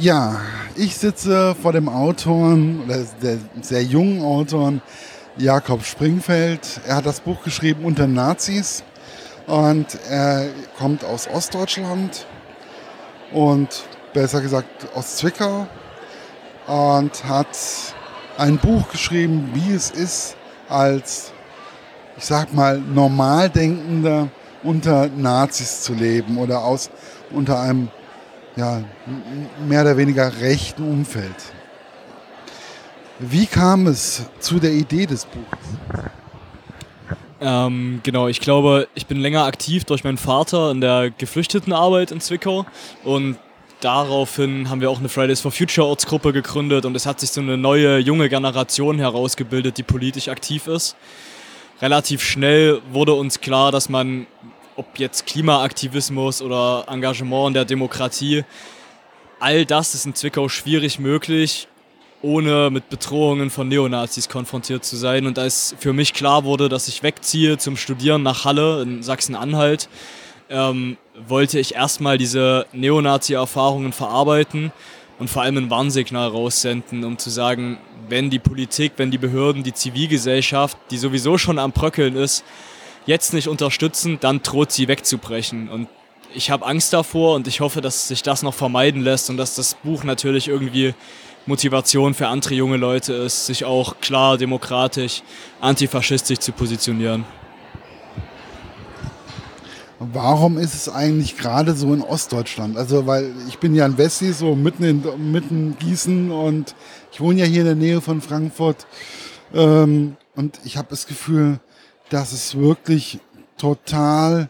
Ja, ich sitze vor dem oder der sehr jungen Autoren Jakob Springfeld. Er hat das Buch geschrieben unter Nazis. Und er kommt aus Ostdeutschland. Und besser gesagt aus Zwickau. Und hat ein Buch geschrieben, wie es ist, als, ich sag mal, normal denkender unter Nazis zu leben oder aus, unter einem ja, mehr oder weniger rechten Umfeld. Wie kam es zu der Idee des Buches? Ähm, genau, ich glaube, ich bin länger aktiv durch meinen Vater in der Geflüchtetenarbeit in Zwickau und daraufhin haben wir auch eine Fridays for Future Ortsgruppe gegründet und es hat sich so eine neue junge Generation herausgebildet, die politisch aktiv ist. Relativ schnell wurde uns klar, dass man ob jetzt Klimaaktivismus oder Engagement in der Demokratie, all das ist in Zwickau schwierig möglich, ohne mit Bedrohungen von Neonazis konfrontiert zu sein. Und als für mich klar wurde, dass ich wegziehe zum Studieren nach Halle in Sachsen-Anhalt, ähm, wollte ich erstmal diese Neonazi-Erfahrungen verarbeiten und vor allem ein Warnsignal raussenden, um zu sagen, wenn die Politik, wenn die Behörden, die Zivilgesellschaft, die sowieso schon am Bröckeln ist, jetzt nicht unterstützen, dann droht sie wegzubrechen. Und ich habe Angst davor und ich hoffe, dass sich das noch vermeiden lässt und dass das Buch natürlich irgendwie Motivation für andere junge Leute ist, sich auch klar demokratisch, antifaschistisch zu positionieren. Warum ist es eigentlich gerade so in Ostdeutschland? Also, weil ich bin ja in Wessi, so mitten in mitten Gießen und ich wohne ja hier in der Nähe von Frankfurt. Ähm, und ich habe das Gefühl, dass es wirklich total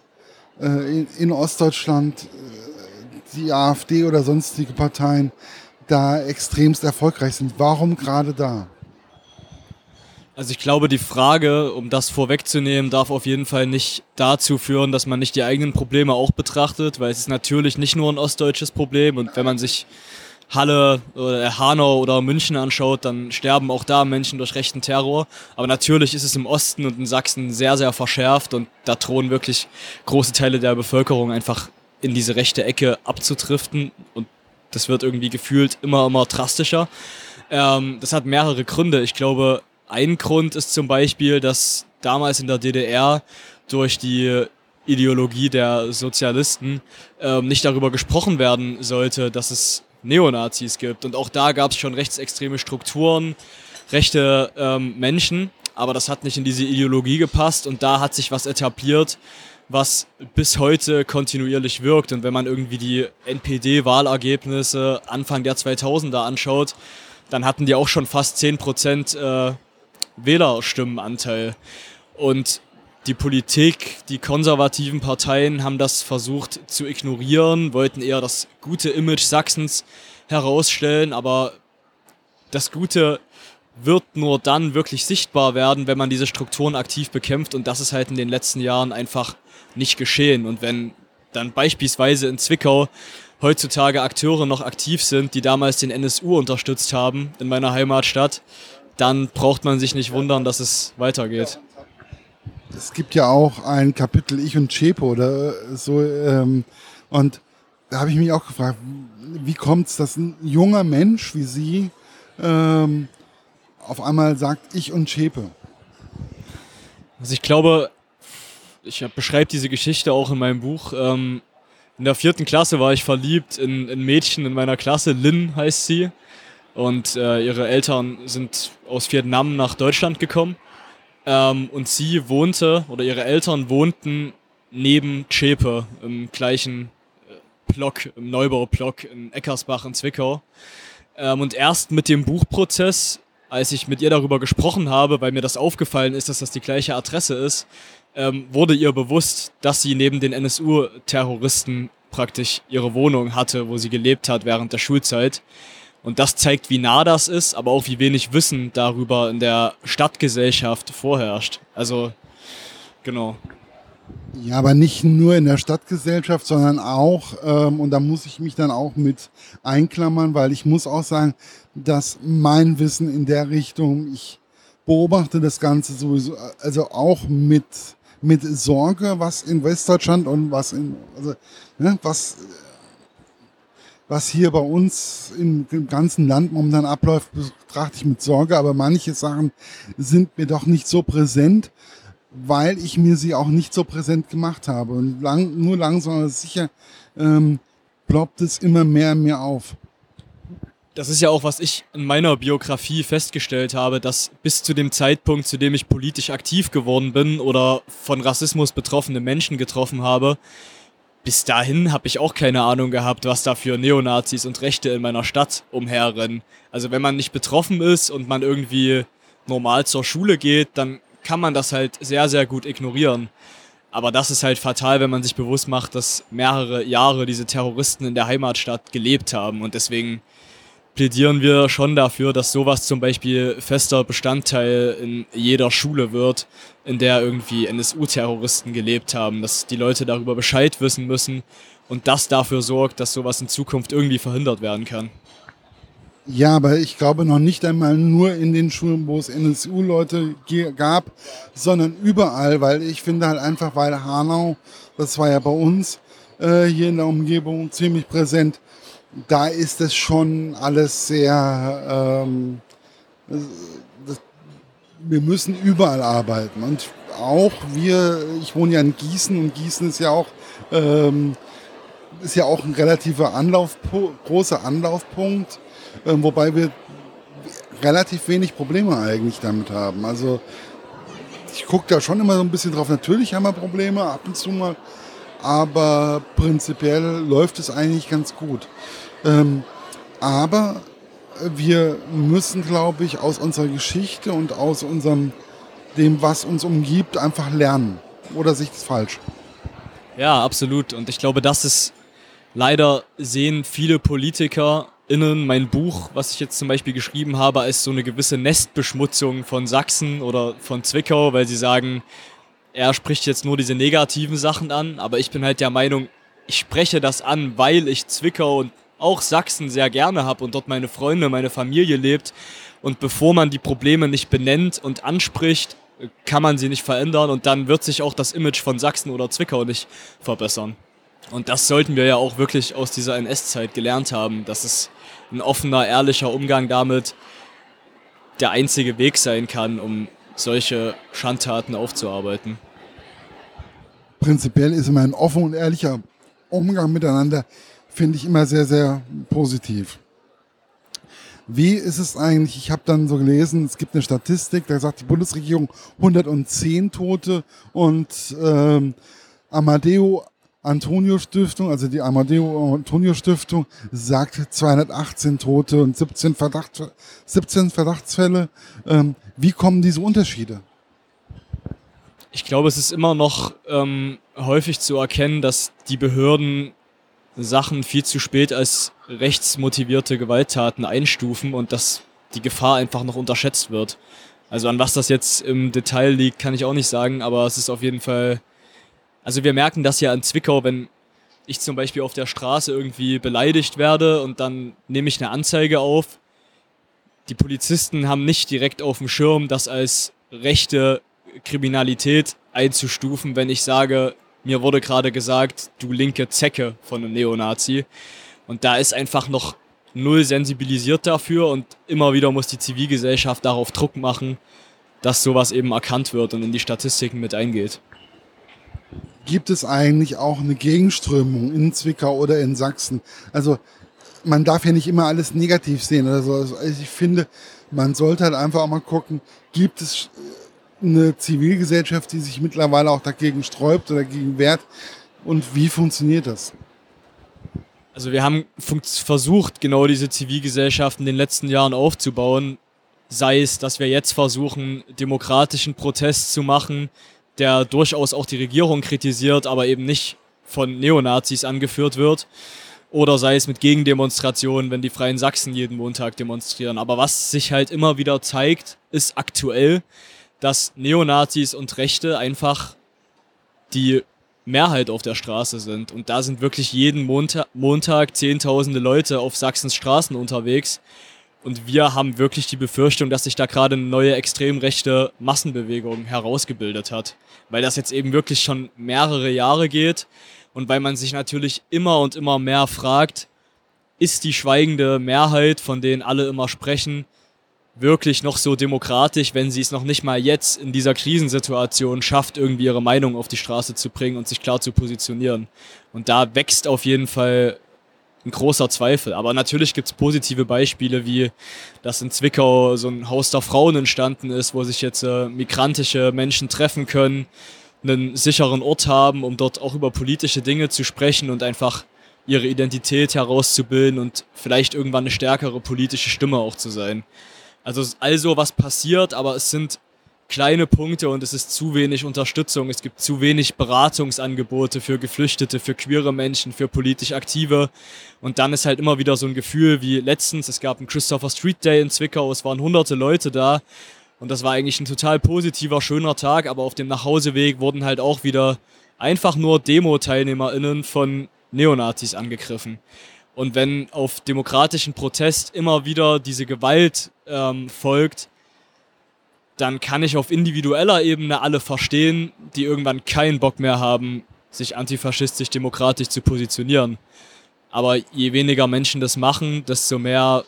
äh, in, Ostdeutschland äh, die AfD oder sonstige Parteien da extremst erfolgreich sind. Warum gerade da? Also ich glaube, die Frage, um das vorwegzunehmen, darf auf jeden Fall nicht dazu führen, dass man nicht die eigenen Probleme auch betrachtet, weil es ist natürlich nicht nur ein ostdeutsches Problem und wenn man sich Halle oder Hanau oder München anschaut, dann sterben auch da Menschen durch rechten Terror. Aber natürlich ist es im Osten und in Sachsen sehr, sehr verschärft und da drohen wirklich große Teile der Bevölkerung einfach in diese rechte Ecke abzutriften und das wird irgendwie gefühlt immer, immer drastischer. Ähm, das hat mehrere Gründe. Ich glaube, ein Grund ist zum Beispiel, dass damals in der DDR durch die Ideologie der Sozialisten ähm, nicht darüber gesprochen werden sollte, dass es Neonazis gibt. Und auch da gab es schon rechtsextreme Strukturen, rechte ähm, Menschen, aber das hat nicht in diese Ideologie gepasst und da hat sich was etabliert, was bis heute kontinuierlich wirkt. Und wenn man irgendwie die NPD-Wahlergebnisse Anfang der 2000er anschaut, dann hatten die auch schon fast 10% äh, Wählerstimmenanteil. Und die Politik, die konservativen Parteien haben das versucht zu ignorieren, wollten eher das gute Image Sachsens herausstellen, aber das Gute wird nur dann wirklich sichtbar werden, wenn man diese Strukturen aktiv bekämpft und das ist halt in den letzten Jahren einfach nicht geschehen. Und wenn dann beispielsweise in Zwickau heutzutage Akteure noch aktiv sind, die damals den NSU unterstützt haben in meiner Heimatstadt, dann braucht man sich nicht wundern, dass es weitergeht es gibt ja auch ein Kapitel Ich und Chepo oder so. Ähm, und da habe ich mich auch gefragt, wie kommt es, dass ein junger Mensch wie Sie ähm, auf einmal sagt Ich und Chepe? Also ich glaube, ich beschreibe diese Geschichte auch in meinem Buch. Ähm, in der vierten Klasse war ich verliebt in ein Mädchen in meiner Klasse, Lynn heißt sie. Und äh, ihre Eltern sind aus Vietnam nach Deutschland gekommen. Ähm, und sie wohnte, oder ihre Eltern wohnten neben Zschäpe im gleichen äh, Block, im Neubaublock in Eckersbach in Zwickau. Ähm, und erst mit dem Buchprozess, als ich mit ihr darüber gesprochen habe, weil mir das aufgefallen ist, dass das die gleiche Adresse ist, ähm, wurde ihr bewusst, dass sie neben den NSU-Terroristen praktisch ihre Wohnung hatte, wo sie gelebt hat während der Schulzeit. Und das zeigt, wie nah das ist, aber auch wie wenig Wissen darüber in der Stadtgesellschaft vorherrscht. Also, genau. Ja, aber nicht nur in der Stadtgesellschaft, sondern auch, ähm, und da muss ich mich dann auch mit einklammern, weil ich muss auch sagen, dass mein Wissen in der Richtung, ich beobachte das Ganze sowieso, also auch mit, mit Sorge, was in Westdeutschland und was in, also, ne, was was hier bei uns im, im ganzen Land momentan abläuft, betrachte ich mit Sorge, aber manche Sachen sind mir doch nicht so präsent, weil ich mir sie auch nicht so präsent gemacht habe. Und lang, nur langsam aber sicher ähm, ploppt es immer mehr und mehr auf. Das ist ja auch, was ich in meiner Biografie festgestellt habe, dass bis zu dem Zeitpunkt, zu dem ich politisch aktiv geworden bin oder von Rassismus betroffene Menschen getroffen habe, bis dahin habe ich auch keine Ahnung gehabt, was da für Neonazis und Rechte in meiner Stadt umherrennen. Also wenn man nicht betroffen ist und man irgendwie normal zur Schule geht, dann kann man das halt sehr, sehr gut ignorieren. Aber das ist halt fatal, wenn man sich bewusst macht, dass mehrere Jahre diese Terroristen in der Heimatstadt gelebt haben. Und deswegen plädieren wir schon dafür, dass sowas zum Beispiel fester Bestandteil in jeder Schule wird, in der irgendwie NSU-Terroristen gelebt haben, dass die Leute darüber Bescheid wissen müssen und das dafür sorgt, dass sowas in Zukunft irgendwie verhindert werden kann. Ja, aber ich glaube noch nicht einmal nur in den Schulen, wo es NSU-Leute gab, sondern überall, weil ich finde halt einfach, weil Hanau, das war ja bei uns äh, hier in der Umgebung ziemlich präsent, da ist es schon alles sehr, ähm, das, wir müssen überall arbeiten. Und auch wir, ich wohne ja in Gießen und Gießen ist ja auch, ähm, ist ja auch ein relativer Anlaufpunkt, großer Anlaufpunkt, äh, wobei wir relativ wenig Probleme eigentlich damit haben. Also ich gucke da schon immer so ein bisschen drauf. Natürlich haben wir Probleme, ab und zu mal, aber prinzipiell läuft es eigentlich ganz gut. Ähm, aber wir müssen, glaube ich, aus unserer Geschichte und aus unserem, dem, was uns umgibt, einfach lernen. Oder sich das falsch? Ja, absolut. Und ich glaube, das ist leider sehen viele PolitikerInnen mein Buch, was ich jetzt zum Beispiel geschrieben habe, als so eine gewisse Nestbeschmutzung von Sachsen oder von Zwickau, weil sie sagen, er spricht jetzt nur diese negativen Sachen an, aber ich bin halt der Meinung, ich spreche das an, weil ich Zwickau und auch Sachsen sehr gerne habe und dort meine Freunde, meine Familie lebt. Und bevor man die Probleme nicht benennt und anspricht, kann man sie nicht verändern und dann wird sich auch das Image von Sachsen oder Zwickau nicht verbessern. Und das sollten wir ja auch wirklich aus dieser NS-Zeit gelernt haben, dass es ein offener, ehrlicher Umgang damit der einzige Weg sein kann, um solche Schandtaten aufzuarbeiten. Prinzipiell ist immer ein offen und ehrlicher Umgang miteinander finde ich immer sehr, sehr positiv. Wie ist es eigentlich? Ich habe dann so gelesen, es gibt eine Statistik, da sagt die Bundesregierung 110 Tote und ähm, Amadeo Antonio Stiftung, also die Amadeo Antonio Stiftung, sagt 218 Tote und 17, Verdacht, 17 Verdachtsfälle. Ähm, wie kommen diese Unterschiede? Ich glaube, es ist immer noch ähm, häufig zu erkennen, dass die Behörden Sachen viel zu spät als rechtsmotivierte Gewalttaten einstufen und dass die Gefahr einfach noch unterschätzt wird. Also an was das jetzt im Detail liegt, kann ich auch nicht sagen, aber es ist auf jeden Fall. Also wir merken das ja in Zwickau, wenn ich zum Beispiel auf der Straße irgendwie beleidigt werde und dann nehme ich eine Anzeige auf. Die Polizisten haben nicht direkt auf dem Schirm, das als rechte Kriminalität einzustufen, wenn ich sage, mir wurde gerade gesagt, du linke Zecke von einem Neonazi. Und da ist einfach noch null sensibilisiert dafür und immer wieder muss die Zivilgesellschaft darauf Druck machen, dass sowas eben erkannt wird und in die Statistiken mit eingeht. Gibt es eigentlich auch eine Gegenströmung in Zwickau oder in Sachsen? Also man darf ja nicht immer alles negativ sehen oder so. Also ich finde, man sollte halt einfach auch mal gucken, gibt es eine Zivilgesellschaft, die sich mittlerweile auch dagegen sträubt oder dagegen wehrt? Und wie funktioniert das? Also wir haben versucht, genau diese Zivilgesellschaft in den letzten Jahren aufzubauen. Sei es, dass wir jetzt versuchen, demokratischen Protest zu machen, der durchaus auch die Regierung kritisiert, aber eben nicht von Neonazis angeführt wird. Oder sei es mit Gegendemonstrationen, wenn die Freien Sachsen jeden Montag demonstrieren. Aber was sich halt immer wieder zeigt, ist aktuell, dass Neonazis und Rechte einfach die Mehrheit auf der Straße sind. Und da sind wirklich jeden Monta Montag Zehntausende Leute auf Sachsens Straßen unterwegs. Und wir haben wirklich die Befürchtung, dass sich da gerade eine neue extrem rechte Massenbewegung herausgebildet hat. Weil das jetzt eben wirklich schon mehrere Jahre geht und weil man sich natürlich immer und immer mehr fragt, ist die schweigende Mehrheit, von denen alle immer sprechen, wirklich noch so demokratisch, wenn sie es noch nicht mal jetzt in dieser Krisensituation schafft, irgendwie ihre Meinung auf die Straße zu bringen und sich klar zu positionieren. Und da wächst auf jeden Fall ein großer Zweifel. Aber natürlich gibt es positive Beispiele, wie dass in Zwickau so ein Haus der Frauen entstanden ist, wo sich jetzt äh, migrantische Menschen treffen können, einen sicheren Ort haben, um dort auch über politische Dinge zu sprechen und einfach ihre Identität herauszubilden und vielleicht irgendwann eine stärkere politische Stimme auch zu sein. Also also was passiert, aber es sind kleine Punkte und es ist zu wenig Unterstützung. Es gibt zu wenig Beratungsangebote für Geflüchtete, für queere Menschen, für politisch Aktive. Und dann ist halt immer wieder so ein Gefühl wie letztens, es gab einen Christopher Street Day in Zwickau, es waren hunderte Leute da. Und das war eigentlich ein total positiver, schöner Tag, aber auf dem Nachhauseweg wurden halt auch wieder einfach nur Demo-TeilnehmerInnen von Neonazis angegriffen. Und wenn auf demokratischen Protest immer wieder diese Gewalt ähm, folgt, dann kann ich auf individueller Ebene alle verstehen, die irgendwann keinen Bock mehr haben, sich antifaschistisch demokratisch zu positionieren. Aber je weniger Menschen das machen, desto mehr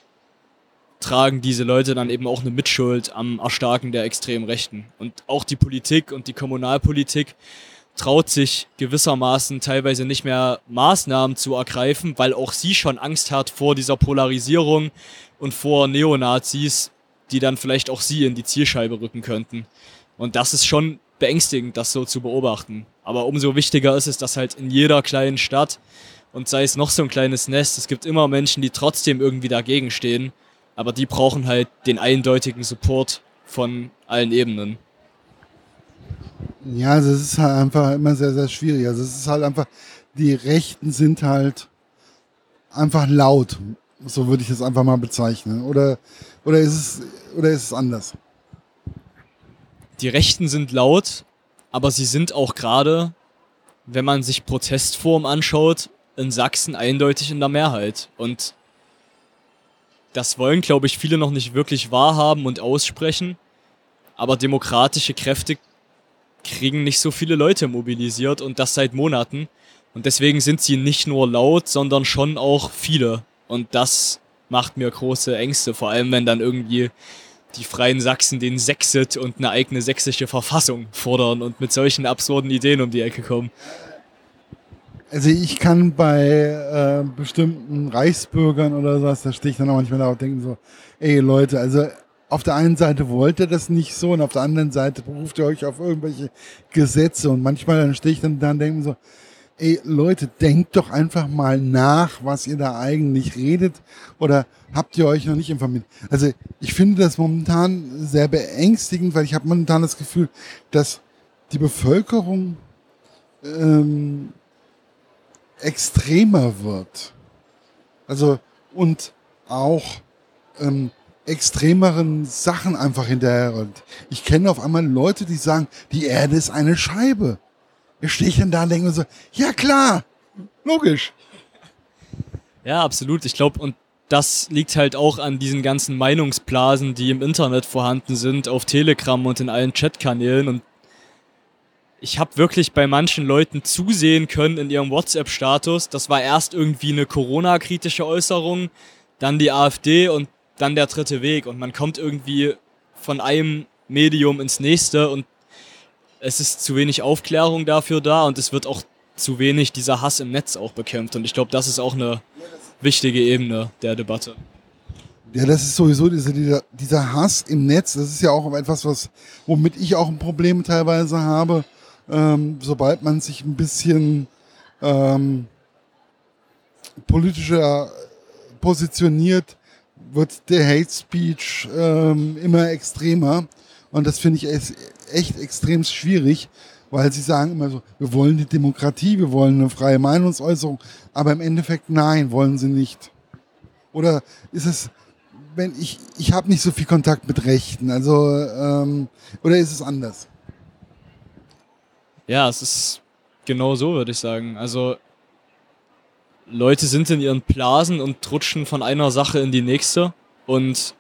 tragen diese Leute dann eben auch eine Mitschuld am Erstarken der extremen Rechten. Und auch die Politik und die Kommunalpolitik traut sich gewissermaßen teilweise nicht mehr Maßnahmen zu ergreifen, weil auch sie schon Angst hat vor dieser Polarisierung und vor Neonazis, die dann vielleicht auch sie in die Zielscheibe rücken könnten. Und das ist schon beängstigend, das so zu beobachten. Aber umso wichtiger ist es, dass halt in jeder kleinen Stadt und sei es noch so ein kleines Nest, es gibt immer Menschen, die trotzdem irgendwie dagegen stehen, aber die brauchen halt den eindeutigen Support von allen Ebenen. Ja, also es ist halt einfach immer sehr, sehr schwierig. Also es ist halt einfach, die Rechten sind halt einfach laut. So würde ich es einfach mal bezeichnen. Oder, oder, ist es, oder ist es anders? Die Rechten sind laut, aber sie sind auch gerade, wenn man sich Protestform anschaut, in Sachsen eindeutig in der Mehrheit. Und das wollen, glaube ich, viele noch nicht wirklich wahrhaben und aussprechen. Aber demokratische Kräfte kriegen nicht so viele Leute mobilisiert und das seit Monaten. Und deswegen sind sie nicht nur laut, sondern schon auch viele. Und das macht mir große Ängste, vor allem wenn dann irgendwie die Freien Sachsen den Sexit und eine eigene sächsische Verfassung fordern und mit solchen absurden Ideen um die Ecke kommen. Also ich kann bei äh, bestimmten Reichsbürgern oder sowas, da stehe ich dann auch manchmal da und denke so, ey Leute, also auf der einen Seite wollt ihr das nicht so und auf der anderen Seite beruft ihr euch auf irgendwelche Gesetze und manchmal dann stehe ich dann da und denke so, ey Leute, denkt doch einfach mal nach, was ihr da eigentlich redet oder habt ihr euch noch nicht informiert? Also ich finde das momentan sehr beängstigend, weil ich habe momentan das Gefühl, dass die Bevölkerung ähm, extremer wird. Also und auch ähm, extremeren Sachen einfach hinterher. Und ich kenne auf einmal Leute, die sagen, die Erde ist eine Scheibe. Da stehe ich dann da und denke so, ja klar, logisch. Ja, absolut. Ich glaube, und das liegt halt auch an diesen ganzen Meinungsblasen, die im Internet vorhanden sind, auf Telegram und in allen Chatkanälen. Und ich habe wirklich bei manchen Leuten zusehen können in ihrem WhatsApp-Status. Das war erst irgendwie eine Corona-kritische Äußerung, dann die AfD und dann der dritte Weg und man kommt irgendwie von einem Medium ins nächste und es ist zu wenig Aufklärung dafür da und es wird auch zu wenig dieser Hass im Netz auch bekämpft und ich glaube, das ist auch eine wichtige Ebene der Debatte. Ja, das ist sowieso dieser, dieser, dieser Hass im Netz, das ist ja auch etwas, was, womit ich auch ein Problem teilweise habe, ähm, sobald man sich ein bisschen ähm, politischer positioniert, wird der Hate Speech ähm, immer extremer. Und das finde ich echt extrem schwierig, weil sie sagen immer so, wir wollen die Demokratie, wir wollen eine freie Meinungsäußerung, aber im Endeffekt nein, wollen sie nicht. Oder ist es, wenn ich, ich habe nicht so viel Kontakt mit Rechten, also, ähm, oder ist es anders? Ja, es ist genau so, würde ich sagen. Also Leute sind in ihren Blasen und rutschen von einer Sache in die nächste. Und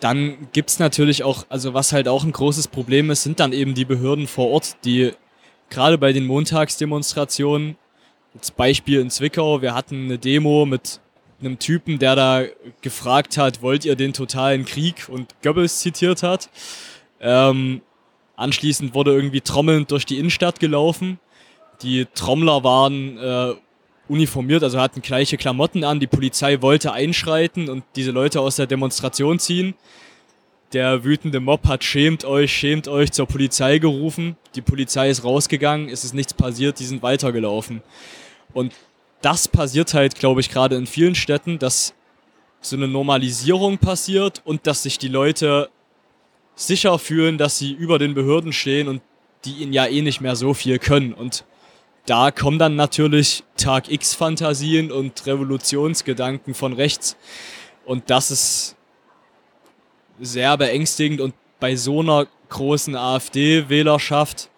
dann gibt es natürlich auch, also was halt auch ein großes Problem ist, sind dann eben die Behörden vor Ort, die gerade bei den Montagsdemonstrationen, Als Beispiel in Zwickau, wir hatten eine Demo mit einem Typen, der da gefragt hat, wollt ihr den totalen Krieg und Goebbels zitiert hat. Ähm, anschließend wurde irgendwie trommelnd durch die Innenstadt gelaufen. Die Trommler waren äh, uniformiert, also hatten gleiche Klamotten an. Die Polizei wollte einschreiten und diese Leute aus der Demonstration ziehen. Der wütende Mob hat schämt euch, schämt euch zur Polizei gerufen. Die Polizei ist rausgegangen, es ist nichts passiert, die sind weitergelaufen. Und das passiert halt, glaube ich, gerade in vielen Städten, dass so eine Normalisierung passiert und dass sich die Leute sicher fühlen, dass sie über den Behörden stehen und die ihnen ja eh nicht mehr so viel können. Und da kommen dann natürlich Tag X-Fantasien und Revolutionsgedanken von rechts. Und das ist sehr beängstigend und bei so einer großen AfD-Wählerschaft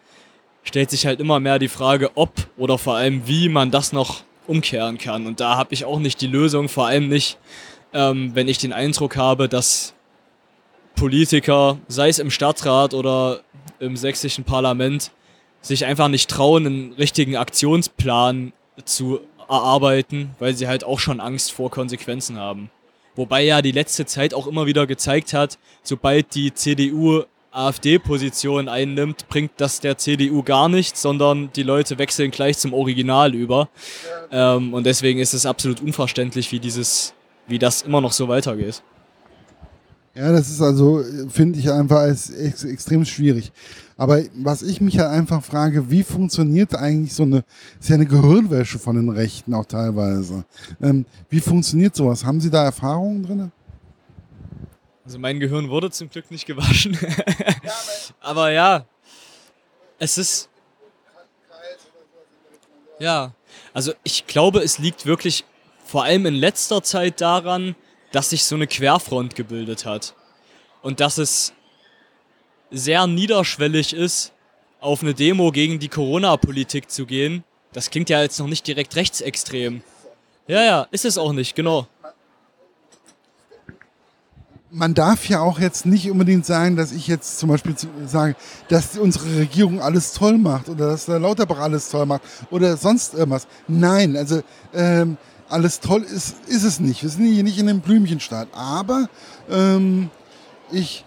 stellt sich halt immer mehr die Frage, ob oder vor allem wie man das noch umkehren kann. Und da habe ich auch nicht die Lösung, vor allem nicht, ähm, wenn ich den Eindruck habe, dass Politiker, sei es im Stadtrat oder im sächsischen Parlament, sich einfach nicht trauen, einen richtigen Aktionsplan zu erarbeiten, weil sie halt auch schon Angst vor Konsequenzen haben. Wobei ja die letzte Zeit auch immer wieder gezeigt hat, sobald die CDU AfD-Position einnimmt, bringt das der CDU gar nichts, sondern die Leute wechseln gleich zum Original über. Ähm, und deswegen ist es absolut unverständlich, wie dieses, wie das immer noch so weitergeht. Ja, das ist also, finde ich einfach als ex extrem schwierig. Aber was ich mich halt einfach frage, wie funktioniert eigentlich so eine, ist ja eine Gehirnwäsche von den Rechten auch teilweise. Ähm, wie funktioniert sowas? Haben Sie da Erfahrungen drin? Also mein Gehirn wurde zum Glück nicht gewaschen. aber ja, es ist. Ja, also ich glaube, es liegt wirklich vor allem in letzter Zeit daran, dass sich so eine Querfront gebildet hat. Und dass es sehr niederschwellig ist, auf eine Demo gegen die Corona-Politik zu gehen. Das klingt ja jetzt noch nicht direkt rechtsextrem. Ja, ja, ist es auch nicht, genau man darf ja auch jetzt nicht unbedingt sagen, dass ich jetzt zum Beispiel sage, dass unsere Regierung alles toll macht oder dass der Lauterbach alles toll macht oder sonst irgendwas. Nein, also ähm, alles toll ist, ist es nicht. Wir sind hier nicht in einem Blümchenstaat. Aber ähm, ich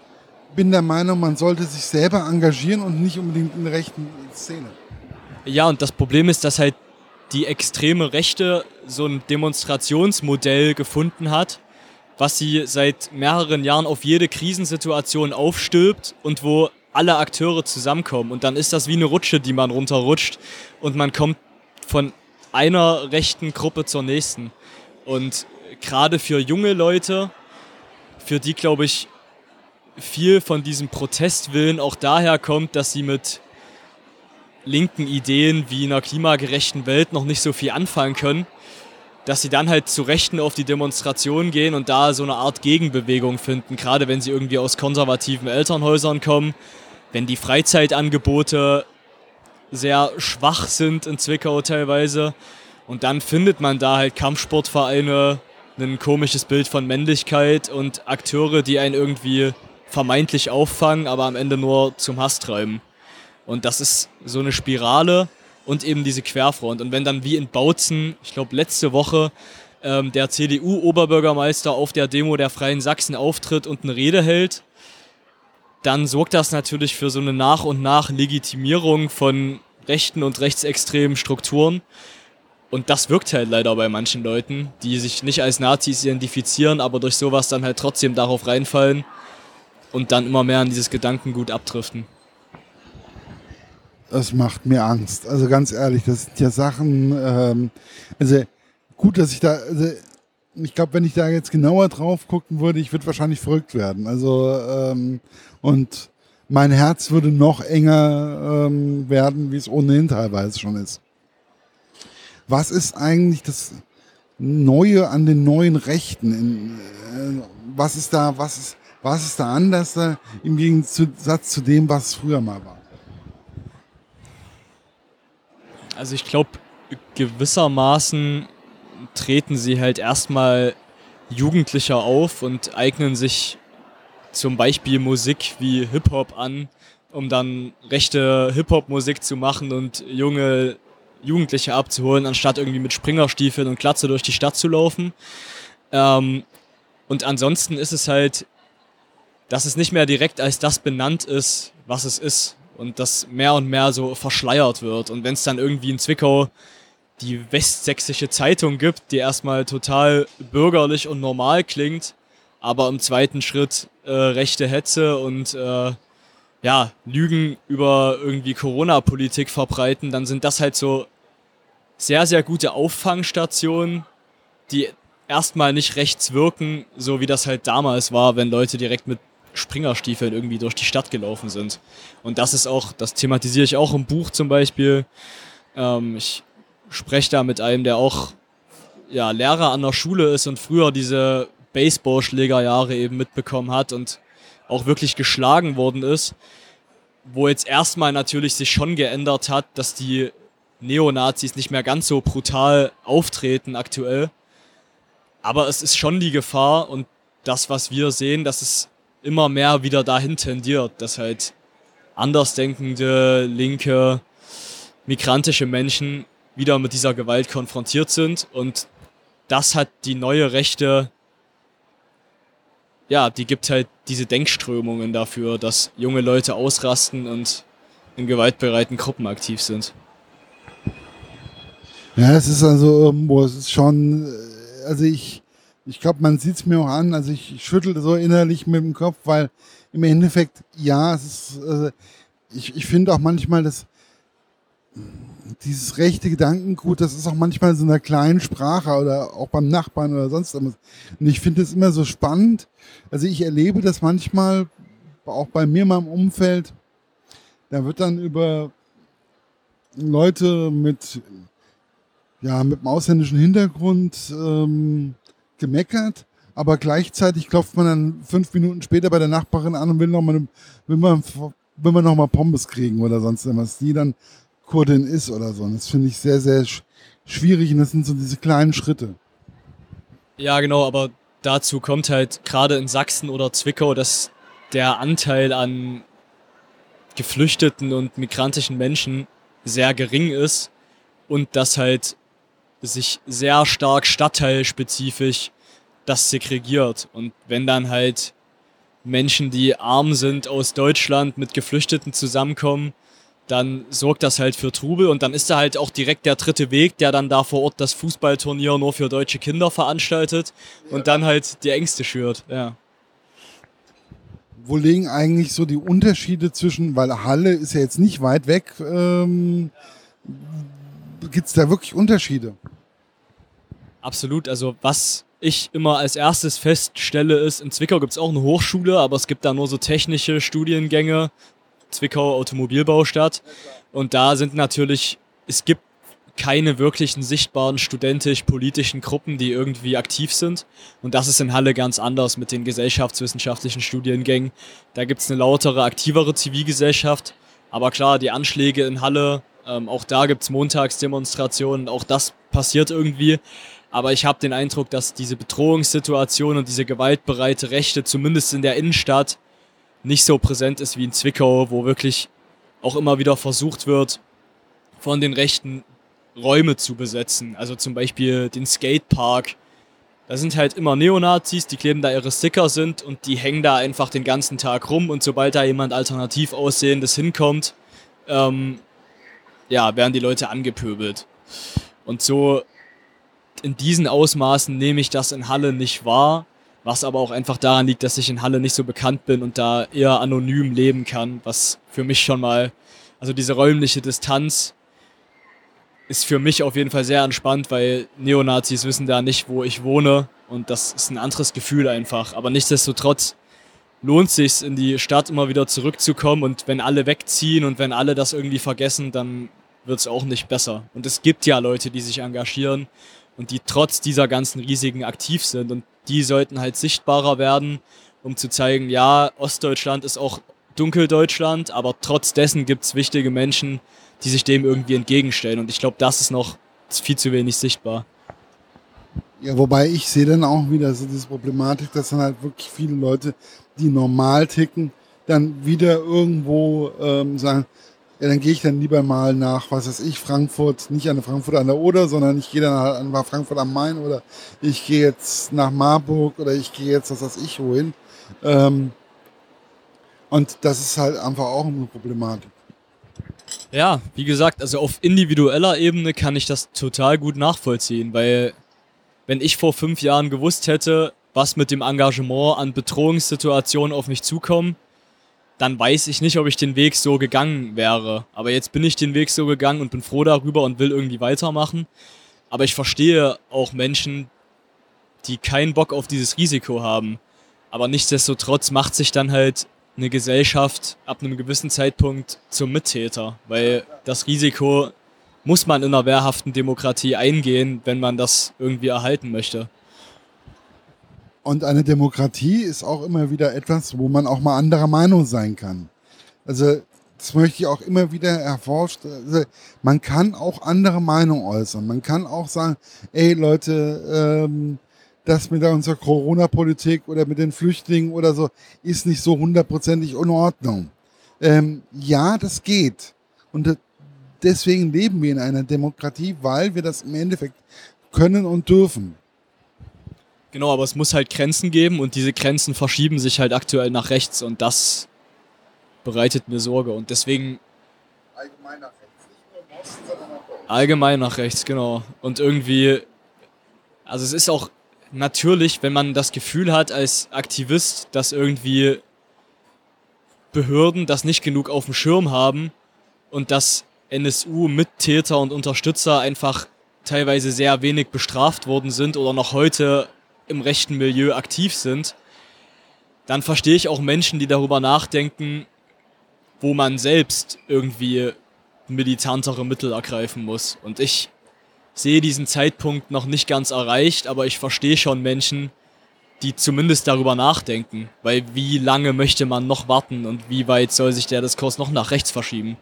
bin der Meinung, man sollte sich selber engagieren und nicht unbedingt in der rechten Szene. Ja, und das Problem ist, dass halt die extreme Rechte so ein Demonstrationsmodell gefunden hat, was sie seit mehreren Jahren auf jede Krisensituation aufstülpt und wo alle Akteure zusammenkommen. Und dann ist das wie eine Rutsche, die man runterrutscht und man kommt von einer rechten Gruppe zur nächsten. Und gerade für junge Leute, für die, glaube ich, viel von diesem Protestwillen auch daher kommt, dass sie mit linken Ideen wie einer klimagerechten Welt noch nicht so viel anfangen können dass sie dann halt zu Rechten auf die Demonstration gehen und da so eine Art Gegenbewegung finden, gerade wenn sie irgendwie aus konservativen Elternhäusern kommen, wenn die Freizeitangebote sehr schwach sind in Zwickau teilweise und dann findet man da halt Kampfsportvereine, ein komisches Bild von Männlichkeit und Akteure, die einen irgendwie vermeintlich auffangen, aber am Ende nur zum Hass treiben. Und das ist so eine Spirale, und eben diese Querfront. Und wenn dann wie in Bautzen, ich glaube letzte Woche, ähm, der CDU-Oberbürgermeister auf der Demo der Freien Sachsen auftritt und eine Rede hält, dann sorgt das natürlich für so eine nach und nach Legitimierung von rechten und rechtsextremen Strukturen. Und das wirkt halt leider bei manchen Leuten, die sich nicht als Nazis identifizieren, aber durch sowas dann halt trotzdem darauf reinfallen und dann immer mehr an dieses Gedankengut abdriften das macht mir Angst. Also ganz ehrlich, das sind ja Sachen, ähm, also gut, dass ich da, also ich glaube, wenn ich da jetzt genauer drauf gucken würde, ich würde wahrscheinlich verrückt werden. Also ähm, und mein Herz würde noch enger ähm, werden, wie es ohnehin teilweise schon ist. Was ist eigentlich das Neue an den neuen Rechten? In, äh, was ist da, was ist, was ist da anders da im Gegensatz zu dem, was früher mal war? Also ich glaube, gewissermaßen treten sie halt erstmal jugendlicher auf und eignen sich zum Beispiel Musik wie Hip-Hop an, um dann rechte Hip-Hop-Musik zu machen und junge Jugendliche abzuholen, anstatt irgendwie mit Springerstiefeln und Klatze durch die Stadt zu laufen. Ähm, und ansonsten ist es halt, dass es nicht mehr direkt als das benannt ist, was es ist. Und das mehr und mehr so verschleiert wird. Und wenn es dann irgendwie in Zwickau die Westsächsische Zeitung gibt, die erstmal total bürgerlich und normal klingt, aber im zweiten Schritt äh, rechte Hetze und äh, ja, Lügen über irgendwie Corona-Politik verbreiten, dann sind das halt so sehr, sehr gute Auffangstationen, die erstmal nicht rechts wirken, so wie das halt damals war, wenn Leute direkt mit Springerstiefeln irgendwie durch die Stadt gelaufen sind. Und das ist auch, das thematisiere ich auch im Buch zum Beispiel. Ähm, ich spreche da mit einem, der auch ja, Lehrer an der Schule ist und früher diese Baseballschlägerjahre eben mitbekommen hat und auch wirklich geschlagen worden ist, wo jetzt erstmal natürlich sich schon geändert hat, dass die Neonazis nicht mehr ganz so brutal auftreten aktuell. Aber es ist schon die Gefahr und das, was wir sehen, dass es immer mehr wieder dahin tendiert, dass halt andersdenkende, linke, migrantische Menschen wieder mit dieser Gewalt konfrontiert sind und das hat die neue Rechte, ja, die gibt halt diese Denkströmungen dafür, dass junge Leute ausrasten und in gewaltbereiten Gruppen aktiv sind. Ja, es ist also irgendwo, es ist schon, äh, also ich, ich glaube, man sieht es mir auch an, also ich, schüttel so innerlich mit dem Kopf, weil im Endeffekt, ja, es ist, also ich, ich finde auch manchmal, dass dieses rechte Gedankengut, das ist auch manchmal so in einer kleinen Sprache oder auch beim Nachbarn oder sonst was. Und ich finde es immer so spannend. Also ich erlebe das manchmal auch bei mir in meinem Umfeld. Da wird dann über Leute mit, ja, mit einem ausländischen Hintergrund ähm, gemeckert, aber gleichzeitig klopft man dann fünf Minuten später bei der Nachbarin an und will noch mal, will man, will man noch Pommes kriegen oder sonst irgendwas. Die dann Kurdin ist oder so. Und das finde ich sehr, sehr schwierig und das sind so diese kleinen Schritte. Ja, genau, aber dazu kommt halt gerade in Sachsen oder Zwickau, dass der Anteil an geflüchteten und migrantischen Menschen sehr gering ist und dass halt sich sehr stark stadtteilspezifisch das segregiert. Und wenn dann halt Menschen, die arm sind aus Deutschland mit Geflüchteten zusammenkommen, dann sorgt das halt für Trubel und dann ist da halt auch direkt der dritte Weg, der dann da vor Ort das Fußballturnier nur für deutsche Kinder veranstaltet und dann halt die Ängste schürt, ja. Wo liegen eigentlich so die Unterschiede zwischen, weil Halle ist ja jetzt nicht weit weg, ähm, gibt es da wirklich Unterschiede? Absolut, also was ich immer als erstes feststelle ist, in Zwickau gibt es auch eine Hochschule, aber es gibt da nur so technische Studiengänge, Zwickau Automobilbaustadt. Und da sind natürlich, es gibt keine wirklichen sichtbaren studentisch-politischen Gruppen, die irgendwie aktiv sind. Und das ist in Halle ganz anders mit den gesellschaftswissenschaftlichen Studiengängen. Da gibt es eine lautere, aktivere Zivilgesellschaft. Aber klar, die Anschläge in Halle, ähm, auch da gibt es Montagsdemonstrationen, auch das passiert irgendwie. Aber ich habe den Eindruck, dass diese Bedrohungssituation und diese gewaltbereite Rechte, zumindest in der Innenstadt, nicht so präsent ist wie in Zwickau, wo wirklich auch immer wieder versucht wird, von den Rechten Räume zu besetzen. Also zum Beispiel den Skatepark. Da sind halt immer Neonazis, die kleben da ihre Sticker sind und die hängen da einfach den ganzen Tag rum und sobald da jemand alternativ aussehendes hinkommt, ähm, ja, werden die Leute angepöbelt. Und so in diesen Ausmaßen nehme ich das in Halle nicht wahr. Was aber auch einfach daran liegt, dass ich in Halle nicht so bekannt bin und da eher anonym leben kann, was für mich schon mal, also diese räumliche Distanz ist für mich auf jeden Fall sehr entspannt, weil Neonazis wissen da nicht, wo ich wohne und das ist ein anderes Gefühl einfach. Aber nichtsdestotrotz lohnt sich in die Stadt immer wieder zurückzukommen und wenn alle wegziehen und wenn alle das irgendwie vergessen, dann wird es auch nicht besser. Und es gibt ja Leute, die sich engagieren und die trotz dieser ganzen Risiken aktiv sind und die sollten halt sichtbarer werden, um zu zeigen, ja, Ostdeutschland ist auch Dunkeldeutschland, aber trotz dessen gibt es wichtige Menschen, die sich dem irgendwie entgegenstellen. Und ich glaube, das ist noch viel zu wenig sichtbar. Ja, wobei ich sehe dann auch wieder so diese Problematik, dass dann halt wirklich viele Leute, die normal ticken, dann wieder irgendwo ähm, sagen, ja, dann gehe ich dann lieber mal nach, was weiß ich, Frankfurt, nicht an Frankfurt an der Oder, sondern ich gehe dann halt nach Frankfurt am Main oder ich gehe jetzt nach Marburg oder ich gehe jetzt, was weiß ich, wohin. Ähm, und das ist halt einfach auch eine Problematik. Ja, wie gesagt, also auf individueller Ebene kann ich das total gut nachvollziehen, weil wenn ich vor fünf Jahren gewusst hätte, was mit dem Engagement an Bedrohungssituationen auf mich zukommt, dann weiß ich nicht, ob ich den Weg so gegangen wäre. Aber jetzt bin ich den Weg so gegangen und bin froh darüber und will irgendwie weitermachen. Aber ich verstehe auch Menschen, die keinen Bock auf dieses Risiko haben. Aber nichtsdestotrotz macht sich dann halt eine Gesellschaft ab einem gewissen Zeitpunkt zum Mittäter, weil das Risiko muss man in einer wehrhaften Demokratie eingehen, wenn man das irgendwie erhalten möchte. Und eine Demokratie ist auch immer wieder etwas, wo man auch mal anderer Meinung sein kann. Also das möchte ich auch immer wieder erforscht. Also, man kann auch andere Meinung äußern. Man kann auch sagen, ey Leute, ähm, das mit unserer Corona-Politik oder mit den Flüchtlingen oder so ist nicht so hundertprozentig in Ordnung. Ähm, ja, das geht. Und deswegen leben wir in einer Demokratie, weil wir das im Endeffekt können und dürfen. Genau, aber es muss halt Grenzen geben und diese Grenzen verschieben sich halt aktuell nach rechts und das bereitet mir Sorge und deswegen. Allgemein nach rechts, nicht nur im Osten, sondern auch Allgemein nach rechts, genau. Und irgendwie, also es ist auch natürlich, wenn man das Gefühl hat als Aktivist, dass irgendwie Behörden das nicht genug auf dem Schirm haben und dass NSU-Mittäter und Unterstützer einfach teilweise sehr wenig bestraft worden sind oder noch heute im rechten Milieu aktiv sind, dann verstehe ich auch Menschen, die darüber nachdenken, wo man selbst irgendwie militantere Mittel ergreifen muss. Und ich sehe diesen Zeitpunkt noch nicht ganz erreicht, aber ich verstehe schon Menschen, die zumindest darüber nachdenken. Weil wie lange möchte man noch warten und wie weit soll sich der Diskurs noch nach rechts verschieben?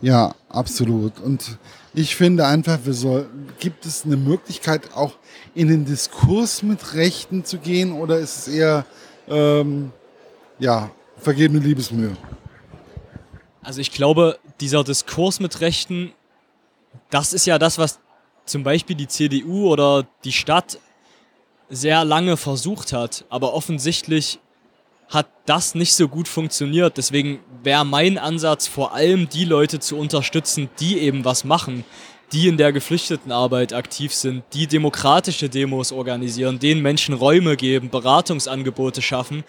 Ja, absolut. Und ich finde einfach, wir soll, gibt es eine Möglichkeit, auch in den Diskurs mit Rechten zu gehen oder ist es eher ähm, ja, vergebene Liebesmühe? Also ich glaube, dieser Diskurs mit Rechten, das ist ja das, was zum Beispiel die CDU oder die Stadt sehr lange versucht hat. Aber offensichtlich hat das nicht so gut funktioniert. Deswegen wäre mein Ansatz vor allem die Leute zu unterstützen, die eben was machen, die in der Geflüchtetenarbeit aktiv sind, die demokratische Demos organisieren, denen Menschen Räume geben, Beratungsangebote schaffen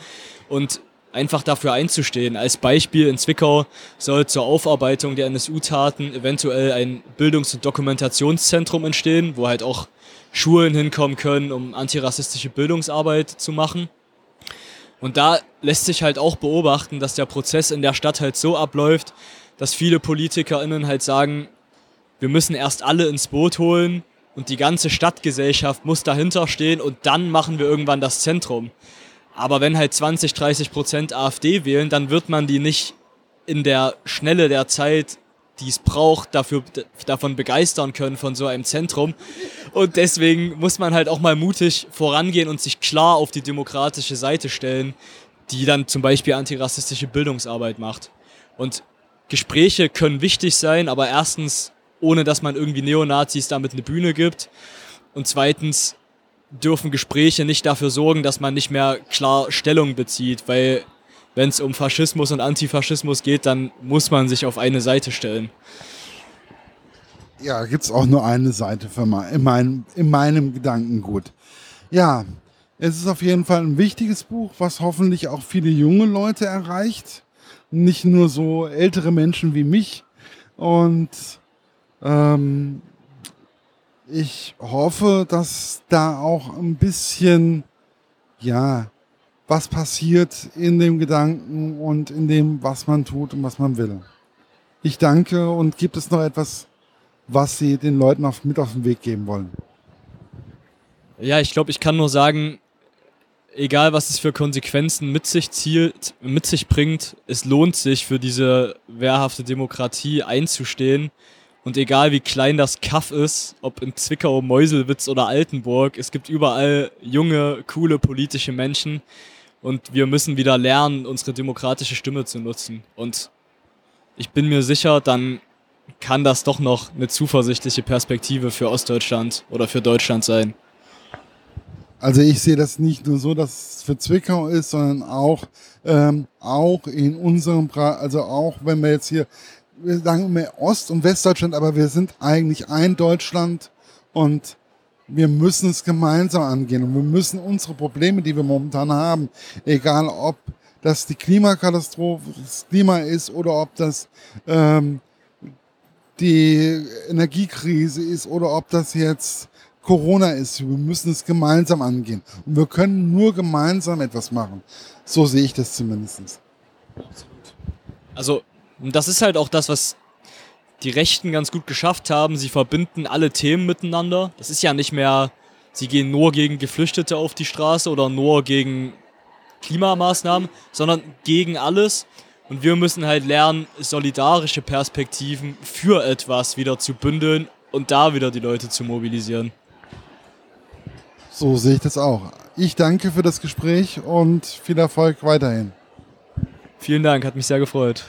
und einfach dafür einzustehen. Als Beispiel in Zwickau soll zur Aufarbeitung der NSU-Taten eventuell ein Bildungs- und Dokumentationszentrum entstehen, wo halt auch Schulen hinkommen können, um antirassistische Bildungsarbeit zu machen. Und da lässt sich halt auch beobachten, dass der Prozess in der Stadt halt so abläuft, dass viele PolitikerInnen halt sagen, wir müssen erst alle ins Boot holen und die ganze Stadtgesellschaft muss dahinter stehen und dann machen wir irgendwann das Zentrum. Aber wenn halt 20, 30 Prozent AfD wählen, dann wird man die nicht in der Schnelle der Zeit die es braucht, dafür, davon begeistern können von so einem Zentrum. Und deswegen muss man halt auch mal mutig vorangehen und sich klar auf die demokratische Seite stellen, die dann zum Beispiel antirassistische Bildungsarbeit macht. Und Gespräche können wichtig sein, aber erstens, ohne dass man irgendwie Neonazis damit eine Bühne gibt. Und zweitens dürfen Gespräche nicht dafür sorgen, dass man nicht mehr klar Stellung bezieht, weil wenn es um Faschismus und Antifaschismus geht, dann muss man sich auf eine Seite stellen. Ja, gibt es auch nur eine Seite für mein, in, meinem, in meinem Gedankengut. Ja, es ist auf jeden Fall ein wichtiges Buch, was hoffentlich auch viele junge Leute erreicht. Nicht nur so ältere Menschen wie mich. Und ähm, ich hoffe, dass da auch ein bisschen, ja, was passiert in dem Gedanken und in dem, was man tut und was man will. Ich danke und gibt es noch etwas, was Sie den Leuten auf, mit auf den Weg geben wollen? Ja, ich glaube, ich kann nur sagen, egal was es für Konsequenzen mit sich zielt, mit sich bringt, es lohnt sich für diese wehrhafte Demokratie einzustehen. Und egal wie klein das Kaff ist, ob in Zwickau, Meuselwitz oder Altenburg, es gibt überall junge, coole politische Menschen, und wir müssen wieder lernen, unsere demokratische Stimme zu nutzen. Und ich bin mir sicher, dann kann das doch noch eine zuversichtliche Perspektive für Ostdeutschland oder für Deutschland sein. Also ich sehe das nicht nur so, dass es für Zwickau ist, sondern auch, ähm, auch in unserem, pra also auch wenn wir jetzt hier, wir sagen immer Ost- und Westdeutschland, aber wir sind eigentlich ein Deutschland und wir müssen es gemeinsam angehen und wir müssen unsere Probleme, die wir momentan haben, egal ob das die Klimakatastrophe, das Klima ist oder ob das ähm, die Energiekrise ist oder ob das jetzt Corona ist. Wir müssen es gemeinsam angehen. Und wir können nur gemeinsam etwas machen. So sehe ich das zumindest. Also, das ist halt auch das, was die Rechten ganz gut geschafft haben. Sie verbinden alle Themen miteinander. Das ist ja nicht mehr, sie gehen nur gegen Geflüchtete auf die Straße oder nur gegen Klimamaßnahmen, sondern gegen alles. Und wir müssen halt lernen, solidarische Perspektiven für etwas wieder zu bündeln und da wieder die Leute zu mobilisieren. So sehe ich das auch. Ich danke für das Gespräch und viel Erfolg weiterhin. Vielen Dank, hat mich sehr gefreut.